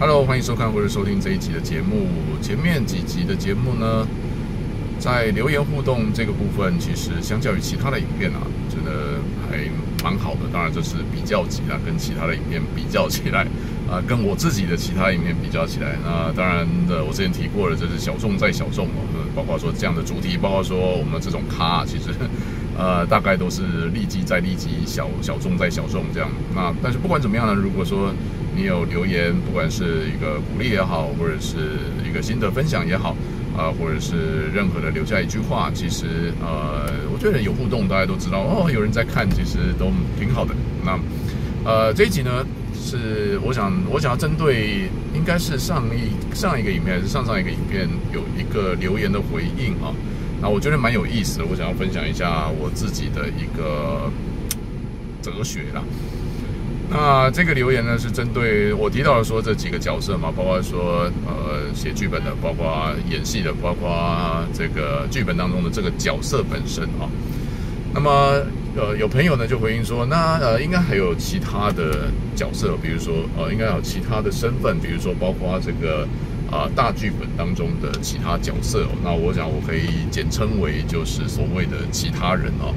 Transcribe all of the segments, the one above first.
Hello，欢迎收看或者收听这一集的节目。前面几集的节目呢，在留言互动这个部分，其实相较于其他的影片啊，真的还蛮好的。当然这是比较级啊，跟其他的影片比较起来啊，跟我自己的其他影片比较起来，那当然的，我之前提过了，这是小众再小众哦。包括说这样的主题，包括说我们这种咖，其实 呃大概都是利基在利基，小小众在小众这样。那但是不管怎么样呢，如果说你有留言，不管是一个鼓励也好，或者是一个心得分享也好。啊、或者是任何的留下一句话，其实呃，我觉得有互动，大家都知道哦，有人在看，其实都挺好的。那呃，这一集呢，是我想我想要针对，应该是上一上一个影片还是上上一个影片，有一个留言的回应啊。那我觉得蛮有意思的，我想要分享一下我自己的一个哲学啦。那这个留言呢，是针对我提到的说这几个角色嘛，包括说呃写剧本的，包括演戏的，包括这个剧本当中的这个角色本身啊。那么呃有朋友呢就回应说，那呃应该还有其他的角色，比如说呃应该有其他的身份，比如说包括这个啊、大剧本当中的其他角色。那我想我可以简称为就是所谓的其他人啊。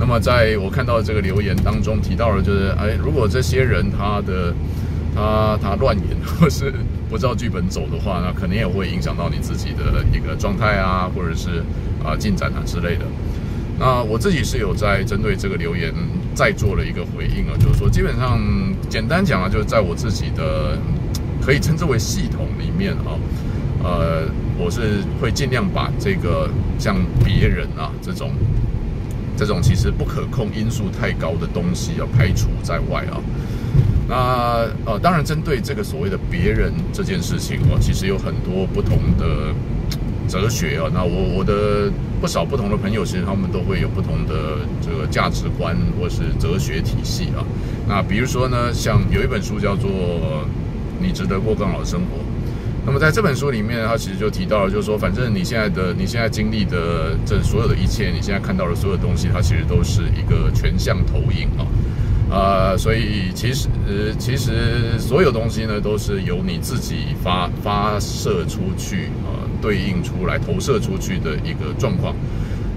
那么，在我看到这个留言当中提到了，就是哎，如果这些人他的他他乱演，或是不照剧本走的话，那肯定也会影响到你自己的一个状态啊，或者是啊进展啊之类的。那我自己是有在针对这个留言再做了一个回应啊，就是说，基本上简单讲啊，就是在我自己的可以称之为系统里面啊，呃，我是会尽量把这个像别人啊这种。这种其实不可控因素太高的东西要排除在外啊。那呃，当然针对这个所谓的别人这件事情哦，其实有很多不同的哲学啊。那我我的不少不同的朋友，其实他们都会有不同的这个价值观或是哲学体系啊。那比如说呢，像有一本书叫做《你值得过更好的生活》。那么在这本书里面，他其实就提到了，就是说，反正你现在的、你现在经历的这所有的一切，你现在看到的所有东西，它其实都是一个全向投影啊，啊、所以其实呃，其实所有东西呢，都是由你自己发发射出去啊、呃，对应出来、投射出去的一个状况。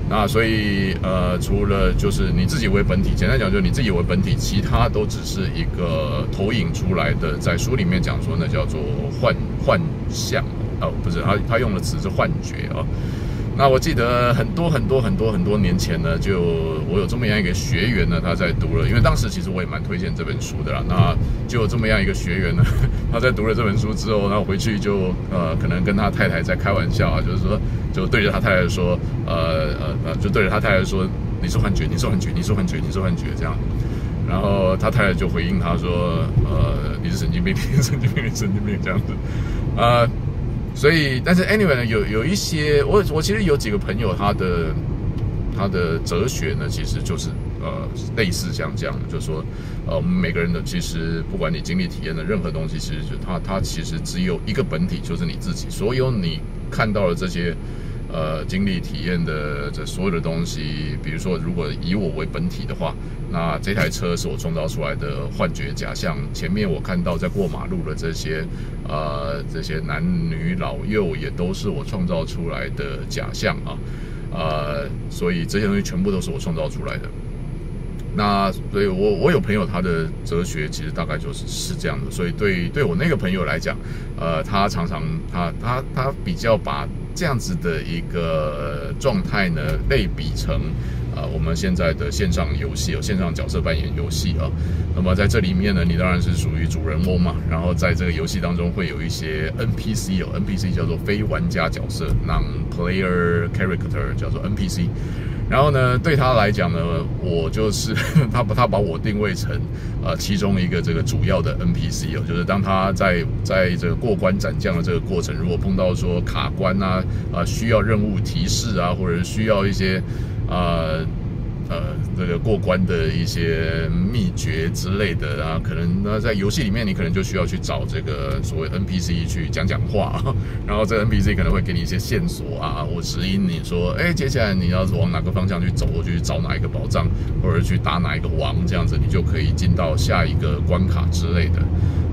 那所以呃，除了就是你自己为本体，简单讲就是你自己为本体，其他都只是一个投影出来的。在书里面讲说，那叫做幻幻象哦，不是他他用的词是幻觉啊。那我记得很多很多很多很多年前呢，就我有这么样一个学员呢，他在读了，因为当时其实我也蛮推荐这本书的啦。那就有这么样一个学员呢，他在读了这本书之后，然后回去就呃，可能跟他太太在开玩笑啊，就是说，就对着他太太说，呃呃呃，就对着他太太说，你是幻觉，你是幻觉，你是幻觉，你是幻觉这样。然后他太太就回应他说，呃，你是神经病，神经病，神经病这样子，啊、所以，但是 anyway 呢，有有一些我我其实有几个朋友，他的他的哲学呢，其实就是呃类似像这样的，就是说，呃，我们每个人的其实不管你经历体验的任何东西，其实就他他其实只有一个本体，就是你自己。所有你看到的这些。呃，经历体验的这所有的东西，比如说，如果以我为本体的话，那这台车是我创造出来的幻觉假象。前面我看到在过马路的这些，呃，这些男女老幼也都是我创造出来的假象啊，呃，所以这些东西全部都是我创造出来的。那所以我，我有朋友，他的哲学其实大概就是是这样的。所以对对我那个朋友来讲，呃，他常常他他他比较把。这样子的一个状态呢，类比成、呃，我们现在的线上游戏哦，线上角色扮演游戏啊。那么在这里面呢，你当然是属于主人翁嘛。然后在这个游戏当中会有一些 NPC 哦，NPC 叫做非玩家角色，non-player character 叫做 NPC。然后呢，对他来讲呢，我就是 他把他把我定位成呃其中一个这个主要的 NPC 哦，就是当他在在这个过关斩将的这个过程，如果碰到说卡关啊，啊需要任务提示啊，或者需要一些啊。呃，这个过关的一些秘诀之类的啊，可能那在游戏里面，你可能就需要去找这个所谓 NPC 去讲讲话，然后这 NPC 可能会给你一些线索啊，或指引你说，哎，接下来你要往哪个方向去走，或去找哪一个宝藏，或者去打哪一个王，这样子你就可以进到下一个关卡之类的。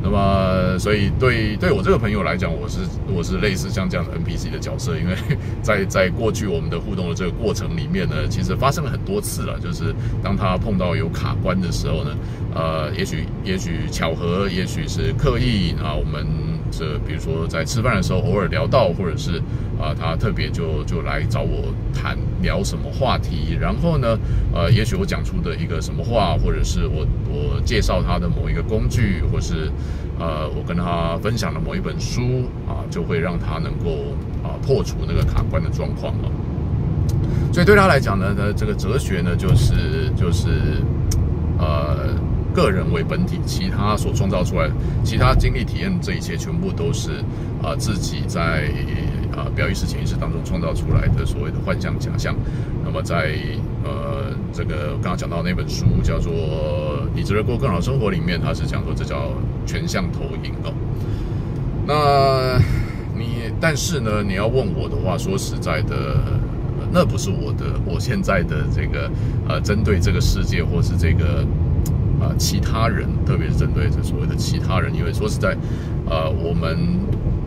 那么，所以对对我这个朋友来讲，我是我是类似像这样的 NPC 的角色，因为 在在过去我们的互动的这个过程里面呢，其实发生了很多次了，就是当他碰到有卡关的时候呢，呃，也许也许巧合，也许是刻意啊，我们。这比如说在吃饭的时候偶尔聊到，或者是啊、他特别就就来找我谈聊什么话题，然后呢，呃，也许我讲出的一个什么话，或者是我我介绍他的某一个工具，或是呃，我跟他分享的某一本书啊，就会让他能够啊破除那个卡关的状况啊。所以对他来讲呢，呢这个哲学呢，就是就是呃。个人为本体，其他所创造出来的其他经历体验，这一切全部都是啊、自己在啊、表意识、潜意识当中创造出来的所谓的幻象假象。那么在呃这个刚刚讲到那本书叫做《你值得过更好生活》里面，它是讲说这叫全像投影哦。那你但是呢，你要问我的话，说实在的，那不是我的我现在的这个呃针对这个世界或是这个。啊，其他人，特别是针对这所谓的其他人，因为说实在，呃，我们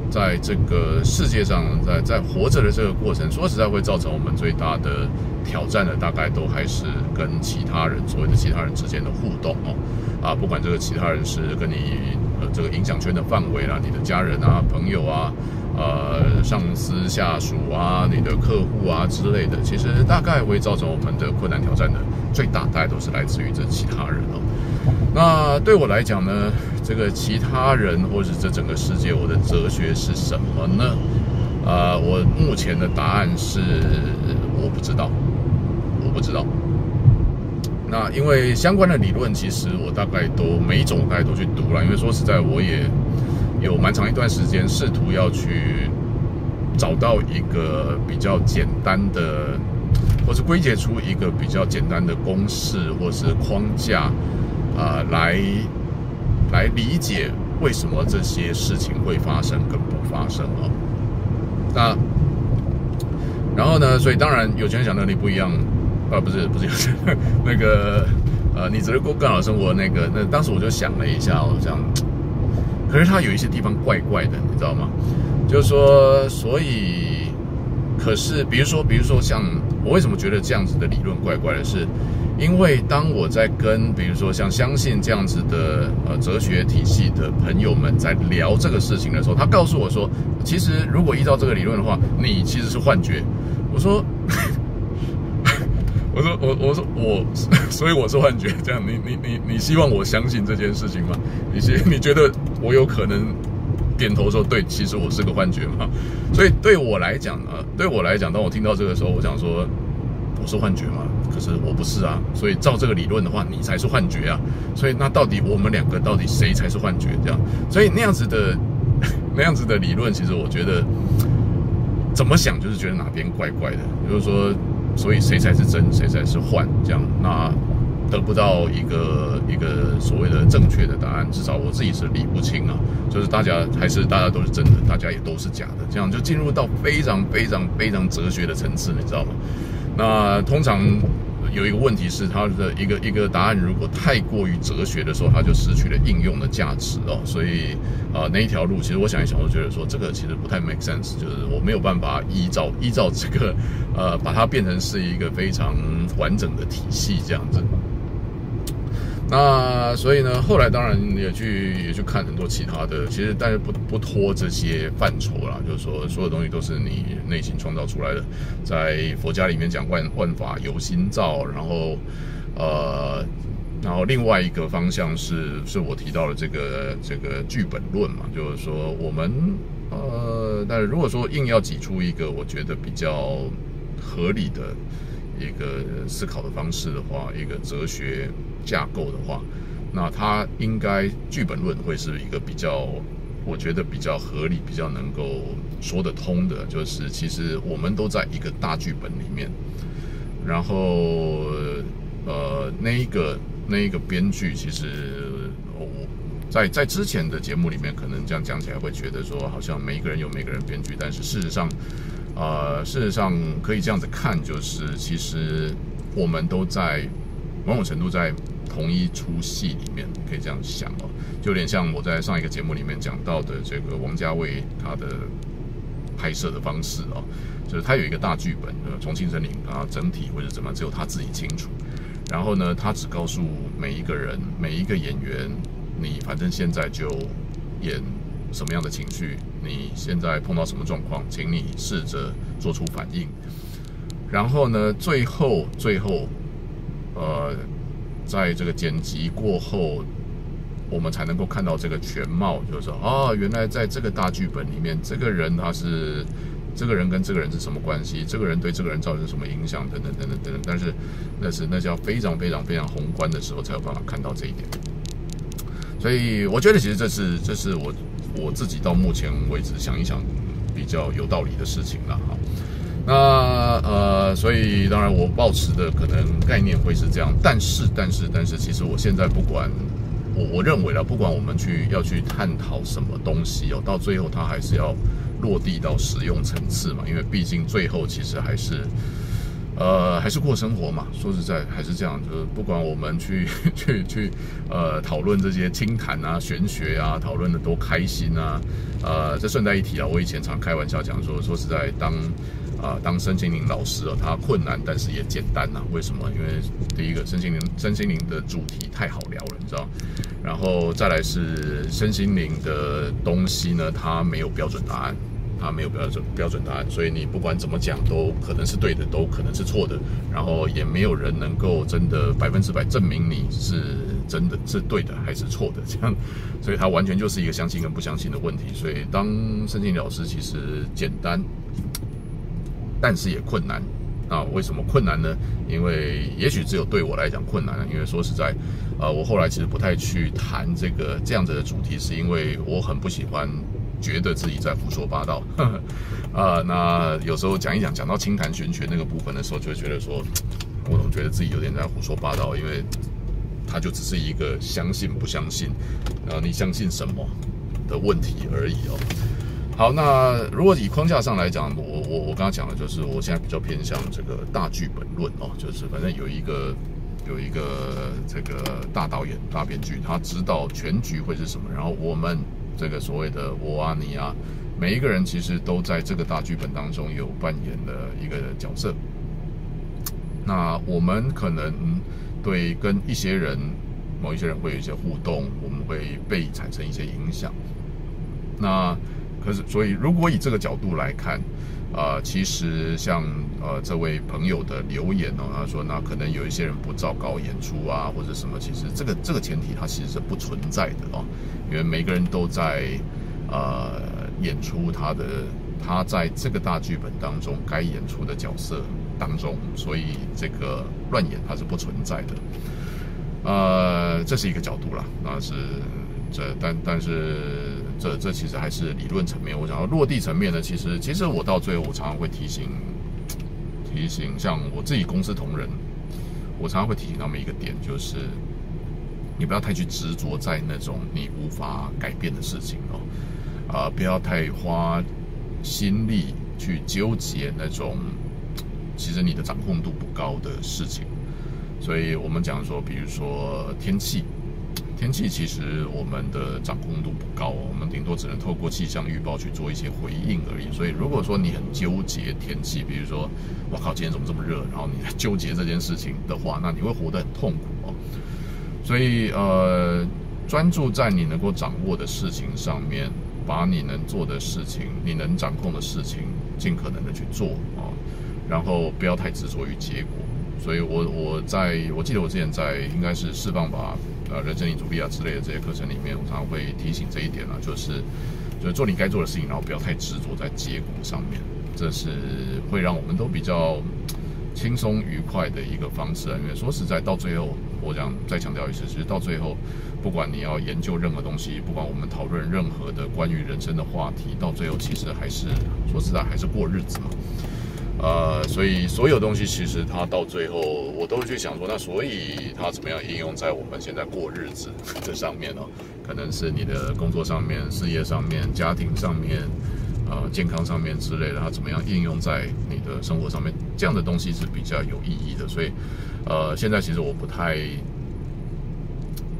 在这个世界上，在在活着的这个过程，说实在会造成我们最大的挑战的，大概都还是跟其他人，所谓的其他人之间的互动哦。啊，不管这个其他人是跟你呃这个影响圈的范围啦，你的家人啊、朋友啊、呃上司下属啊、你的客户啊之类的，其实大概会造成我们的困难挑战的最大，大概都是来自于这其他人哦。那对我来讲呢，这个其他人或者这整个世界，我的哲学是什么呢？啊、我目前的答案是我不知道，我不知道。那因为相关的理论，其实我大概都每一种大概都去读了，因为说实在，我也有蛮长一段时间试图要去找到一个比较简单的，或是归结出一个比较简单的公式或是框架。啊、来来理解为什么这些事情会发生跟不发生哦。那然后呢？所以当然有钱人想能力不一样，啊、不是不是有钱人那个呃，你只是过更好生活那个。那当时我就想了一下，我想，可是他有一些地方怪怪的，你知道吗？就是说，所以可是比如说，比如说像我为什么觉得这样子的理论怪怪的是？因为当我在跟比如说像相信这样子的呃哲学体系的朋友们在聊这个事情的时候，他告诉我说，其实如果依照这个理论的话，你其实是幻觉。我说，我说我 我说我，所以我是幻觉。这样，你你你你希望我相信这件事情吗？你希你觉得我有可能点头说对，其实我是个幻觉嘛？所以对我来讲呢，对我来讲，当我听到这个时候，我想说。我是幻觉吗？可是我不是啊，所以照这个理论的话，你才是幻觉啊。所以那到底我们两个到底谁才是幻觉？这样，所以那样子的那样子的理论，其实我觉得怎么想就是觉得哪边怪怪的。就是说，所以谁才是真，谁才是幻？这样，那得不到一个一个所谓的正确的答案，至少我自己是理不清啊。就是大家还是大家都是真的，大家也都是假的，这样就进入到非常非常非常哲学的层次，你知道吗？那通常有一个问题是，它的一个一个答案如果太过于哲学的时候，它就失去了应用的价值哦。所以啊、那一条路其实我想一想，我觉得说这个其实不太 make sense，就是我没有办法依照依照这个呃，把它变成是一个非常完整的体系这样子。那所以呢，后来当然也去也去看很多其他的，其实但是不不脱这些范畴啦，就是说所有东西都是你内心创造出来的。在佛家里面讲万万法由心造，然后呃，然后另外一个方向是是我提到的这个这个剧本论嘛，就是说我们呃，但是如果说硬要挤出一个我觉得比较合理的。一个思考的方式的话，一个哲学架构的话，那它应该剧本论会是一个比较，我觉得比较合理、比较能够说得通的。就是其实我们都在一个大剧本里面，然后呃，那一个那一个编剧，其实我在在之前的节目里面，可能这样讲起来会觉得说，好像每一个人有每个人编剧，但是事实上。呃，事实上可以这样子看，就是其实我们都在某种程度在同一出戏里面，可以这样想哦。就有点像我在上一个节目里面讲到的这个王家卫他的拍摄的方式啊，就是他有一个大剧本，呃，重庆森林啊，整体或者怎么只有他自己清楚。然后呢，他只告诉每一个人、每一个演员，你反正现在就演什么样的情绪，你现在碰到什么状况，请你试着做出反应。然后呢，最后最后，呃，在这个剪辑过后，我们才能够看到这个全貌，就是说，啊，原来在这个大剧本里面，这个人他是这个人跟这个人是什么关系？这个人对这个人造成什么影响？等等等等等等。但是那是那叫非常非常非常宏观的时候，才有办法看到这一点。所以我觉得，其实这是这是我我自己到目前为止想一想比较有道理的事情了哈。那呃，所以当然我抱持的可能概念会是这样，但是但是但是，其实我现在不管我我认为了，不管我们去要去探讨什么东西哦，到最后它还是要落地到使用层次嘛，因为毕竟最后其实还是呃还是过生活嘛。说实在还是这样，就是不管我们去去去呃讨论这些清谈啊、玄学啊，讨论的多开心啊，呃，这顺带一提啊，我以前常开玩笑讲说，说实在当。啊，当身心灵老师啊，他困难，但是也简单呐、为什么？因为第一个，身心灵身心灵的主题太好聊了，你知道。然后再来是身心灵的东西呢，它没有标准答案，它没有标准标准答案，所以你不管怎么讲，都可能是对的，都可能是错的。然后也没有人能够真的百分之百证明你是真的是对的还是错的，这样。所以它完全就是一个相信跟不相信的问题。所以当身心灵老师其实简单。但是也困难，啊，为什么困难呢？因为也许只有对我来讲困难，因为说实在，呃，我后来其实不太去谈这个这样子的主题，是因为我很不喜欢觉得自己在胡说八道，啊、那有时候讲一讲，讲到清谈玄学那个部分的时候，就会觉得说，我总觉得自己有点在胡说八道，因为它就只是一个相信不相信，然后，你相信什么的问题而已哦。好，那如果以框架上来讲，我我我刚刚讲的就是，我现在比较偏向这个大剧本论哦，就是反正有一个有一个这个大导演、大编剧，他知道全局会是什么，然后我们这个所谓的我啊、你啊，每一个人其实都在这个大剧本当中有扮演的一个角色。那我们可能对跟一些人、某一些人会有一些互动，我们会被产生一些影响。那可是，所以如果以这个角度来看，啊、其实像呃这位朋友的留言哦，他说那可能有一些人不照稿演出啊，或者什么，其实这个这个前提它其实是不存在的哦，因为每个人都在呃演出他的他在这个大剧本当中该演出的角色当中，所以这个乱演它是不存在的，呃，这是一个角度啦，那是这但但是。这这其实还是理论层面，我想要落地层面呢，其实其实我到最后，我常常会提醒提醒，像我自己公司同仁，我常常会提醒他们一个点，就是你不要太去执着在那种你无法改变的事情哦，啊，不要太花心力去纠结那种其实你的掌控度不高的事情，所以我们讲说，比如说天气。天气其实我们的掌控度不高，我们顶多只能透过气象预报去做一些回应而已。所以如果说你很纠结天气，比如说我靠，今天怎么这么热，然后你纠结这件事情的话，那你会活得很痛苦哦。所以呃，专注在你能够掌握的事情上面，把你能做的事情、你能掌控的事情，尽可能的去做啊，然后不要太执着于结果。所以我我在我记得我之前在应该是释放吧。呃，人生领主力啊之类的这些课程里面，我常常会提醒这一点啊，就是，就是做你该做的事情，然后不要太执着在结果上面，这是会让我们都比较轻松愉快的一个方式啊。因为说实在，到最后，我想再强调一次，其实到最后，不管你要研究任何东西，不管我们讨论任何的关于人生的话题，到最后其实还是说实在还是过日子嘛。呃，所以所有东西其实它到最后，我都会去想说，那所以它怎么样应用在我们现在过日子这上面呢？可能是你的工作上面、事业上面、家庭上面、呃健康上面之类的，它怎么样应用在你的生活上面？这样的东西是比较有意义的。所以，呃，现在其实我不太。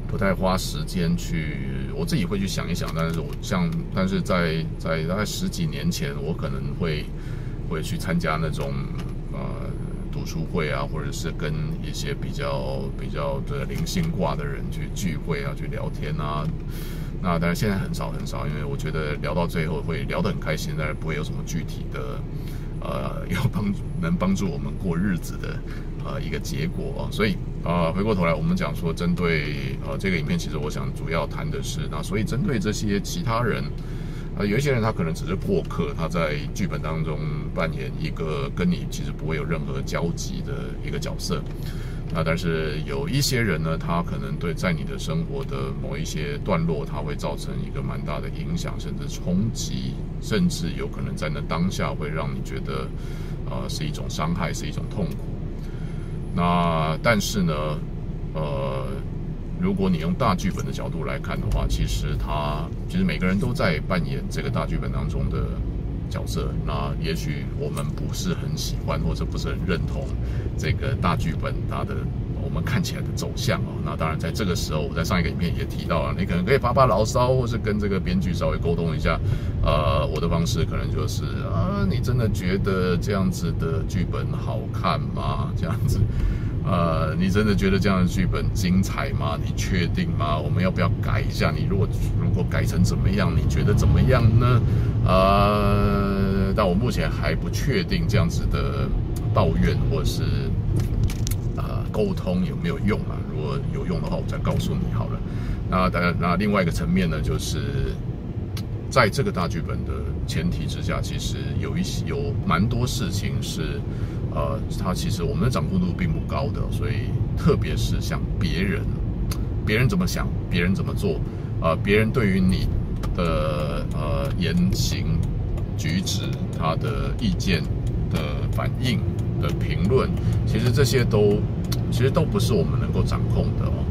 不太花时间去，我自己会去想一想。但是我像，但是在在大概十几年前，我可能会会去参加那种呃读书会啊，或者是跟一些比较比较的灵性挂的人去聚会啊，去聊天啊。那但是现在很少很少，因为我觉得聊到最后会聊得很开心，但是不会有什么具体的呃 要帮能帮助我们过日子的呃一个结果啊。所以啊、回过头来我们讲说，针对呃这个影片，其实我想主要谈的是，那所以针对这些其他人，呃有一些人他可能只是过客，他在剧本当中扮演一个跟你其实不会有任何交集的一个角色。那，但是有一些人呢，他可能对在你的生活的某一些段落，他会造成一个蛮大的影响，甚至冲击，甚至有可能在那当下会让你觉得，呃，是一种伤害，是一种痛苦。那但是呢，呃，如果你用大剧本的角度来看的话，其实他其实每个人都在扮演这个大剧本当中的。角色，那也许我们不是很喜欢，或者不是很认同这个大剧本它的我们看起来的走向哦。那当然，在这个时候，我在上一个影片也提到了，你可能可以发发牢骚，或是跟这个编剧稍微沟通一下。呃，我的方式可能就是啊，你真的觉得这样子的剧本好看吗？这样子。呃，你真的觉得这样的剧本精彩吗？你确定吗？我们要不要改一下？你如果如果改成怎么样？你觉得怎么样呢？呃，但我目前还不确定这样子的抱怨或是呃沟通有没有用啊？如果有用的话，我再告诉你好了。那当然，那另外一个层面呢，就是在这个大剧本的前提之下，其实有一些有蛮多事情是。呃，他其实我们的掌控度并不高的，所以特别是像别人，别人怎么想，别人怎么做，呃，别人对于你的呃言行举止、他的意见的反应的评论，其实这些都其实都不是我们能够掌控的哦。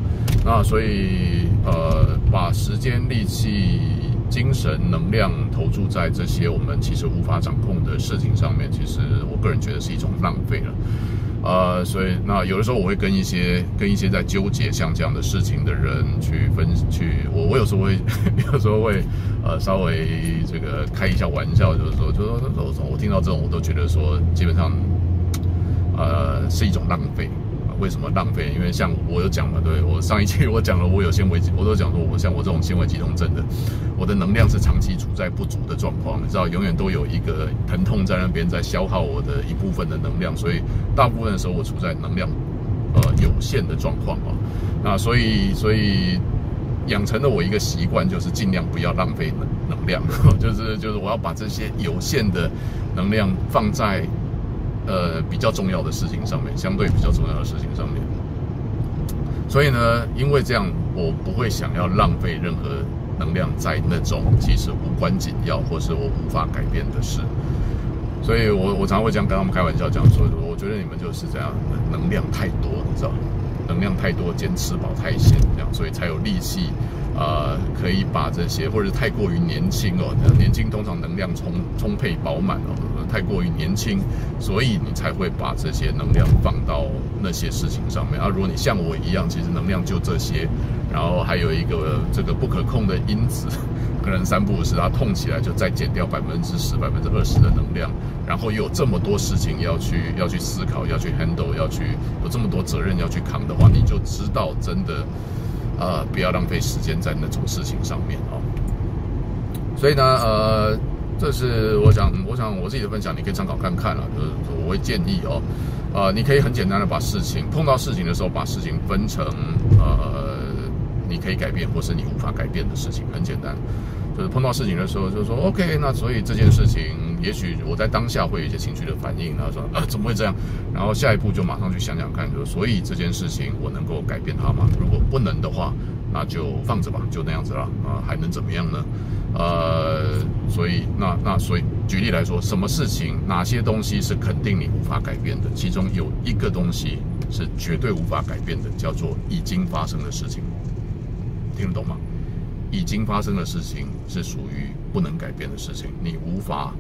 那所以呃，把时间、力气。精神能量投注在这些我们其实无法掌控的事情上面，其实我个人觉得是一种浪费了。呃，所以那有的时候我会跟一些跟一些在纠结像这样的事情的人去分去，我我有时候会有时候会呃稍微这个开一下玩笑，就是说，就是说，我听到这种我都觉得说，基本上呃是一种浪费。为什么浪费？因为像我有讲嘛，对，我上一期我讲了，我有纤维，我都讲说，我像我这种纤维肌痛症的，我的能量是长期处在不足的状况，你知道，永远都有一个疼痛在那边在消耗我的一部分的能量，所以大部分的时候我处在能量呃有限的状况啊。那所以所以养成了我一个习惯，就是尽量不要浪费能能量，就是就是我要把这些有限的能量放在。呃，比较重要的事情上面，相对比较重要的事情上面，所以呢，因为这样，我不会想要浪费任何能量在那种其实无关紧要或是我无法改变的事。所以我我常常会这样跟他们开玩笑，讲说，我觉得你们就是这样，能量太多，你知道，能量太多，兼吃饱太闲，这样，所以才有力气。呃，可以把这些，或者太过于年轻哦，年轻通常能量充充沛饱满哦，太过于年轻，所以你才会把这些能量放到那些事情上面。啊，如果你像我一样，其实能量就这些，然后还有一个这个不可控的因子，可能三不五时它痛起来就再减掉百分之十、百分之二十的能量，然后又有这么多事情要去要去思考、要去 handle、要去有这么多责任要去扛的话，你就知道真的。呃，不要浪费时间在那种事情上面哦。所以呢，呃，这是我想，我想我自己的分享，你可以参考看看了。就是我会建议哦，呃，你可以很简单的把事情碰到事情的时候，把事情分成呃，你可以改变或是你无法改变的事情，很简单。就是碰到事情的时候，就说 OK，那所以这件事情。也许我在当下会有一些情绪的反应，然后说：“呃，怎么会这样？”然后下一步就马上去想想看，就所以这件事情我能够改变它吗？如果不能的话，那就放着吧，就那样子了啊，还能怎么样呢？呃，所以那那所以举例来说，什么事情哪些东西是肯定你无法改变的？其中有一个东西是绝对无法改变的，叫做已经发生的事情。听得懂吗？已经发生的事情是属于不能改变的事情，你无法。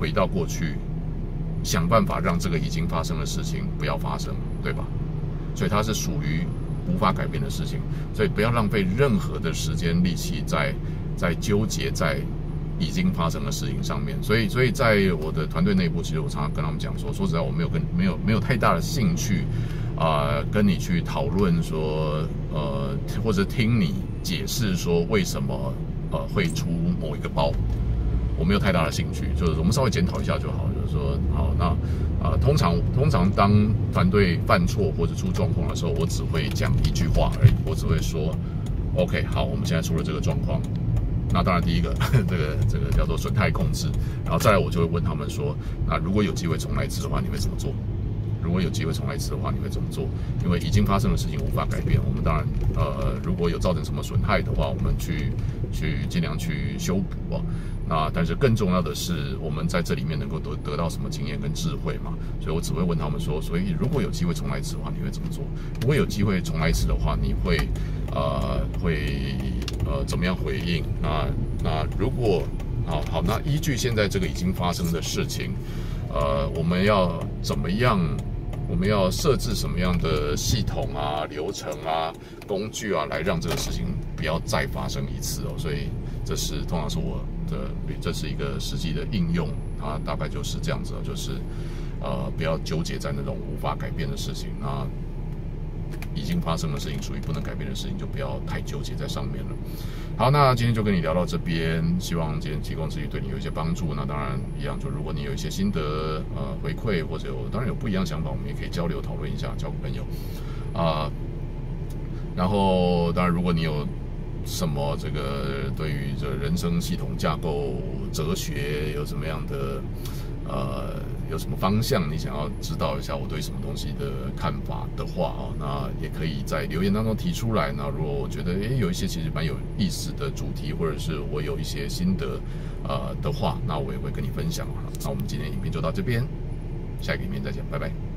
回到过去，想办法让这个已经发生的事情不要发生，对吧？所以它是属于无法改变的事情，所以不要浪费任何的时间力气在在纠结在已经发生的事情上面。所以，所以在我的团队内部，其实我常常跟他们讲说，说实在，我没有跟没有没有太大的兴趣啊、跟你去讨论说，呃，或者听你解释说为什么呃会出某一个包。我没有太大的兴趣，就是我们稍微检讨一下就好。就是说，好，那啊、呃，通常通常当团队犯错或者出状况的时候，我只会讲一句话而已，我只会说，OK，好，我们现在出了这个状况。那当然，第一个，这个这个叫做损害控制，然后再来，我就会问他们说，那如果有机会重来一次的话，你会怎么做？如果有机会重来一次的话，你会怎么做？因为已经发生的事情无法改变，我们当然，呃，如果有造成什么损害的话，我们去去尽量去修补啊。那但是更重要的是，我们在这里面能够得得到什么经验跟智慧嘛？所以我只会问他们说，所以如果有机会重来一次的话，你会怎么做？如果有机会重来一次的话，你会呃会呃怎么样回应？那那如果好好，那依据现在这个已经发生的事情，呃，我们要怎么样？我们要设置什么样的系统啊、流程啊、工具啊，来让这个事情不要再发生一次哦。所以这是通常是我的，这是一个实际的应用啊，大概就是这样子，就是呃，不要纠结在那种无法改变的事情啊。已经发生的事情，属于不能改变的事情，就不要太纠结在上面了。好，那今天就跟你聊到这边，希望今天提供自己对你有一些帮助。那当然一样，就如果你有一些心得呃回馈，或者有当然有不一样想法，我们也可以交流讨论一下，交个朋友啊、然后当然，如果你有什么这个对于这人生系统架构哲学有什么样的呃。有什么方向你想要知道一下我对什么东西的看法的话啊，那也可以在留言当中提出来。那如果我觉得诶有一些其实蛮有意思的主题，或者是我有一些心得呃的话，那我也会跟你分享。那我们今天影片就到这边，下一个影片再见，拜拜。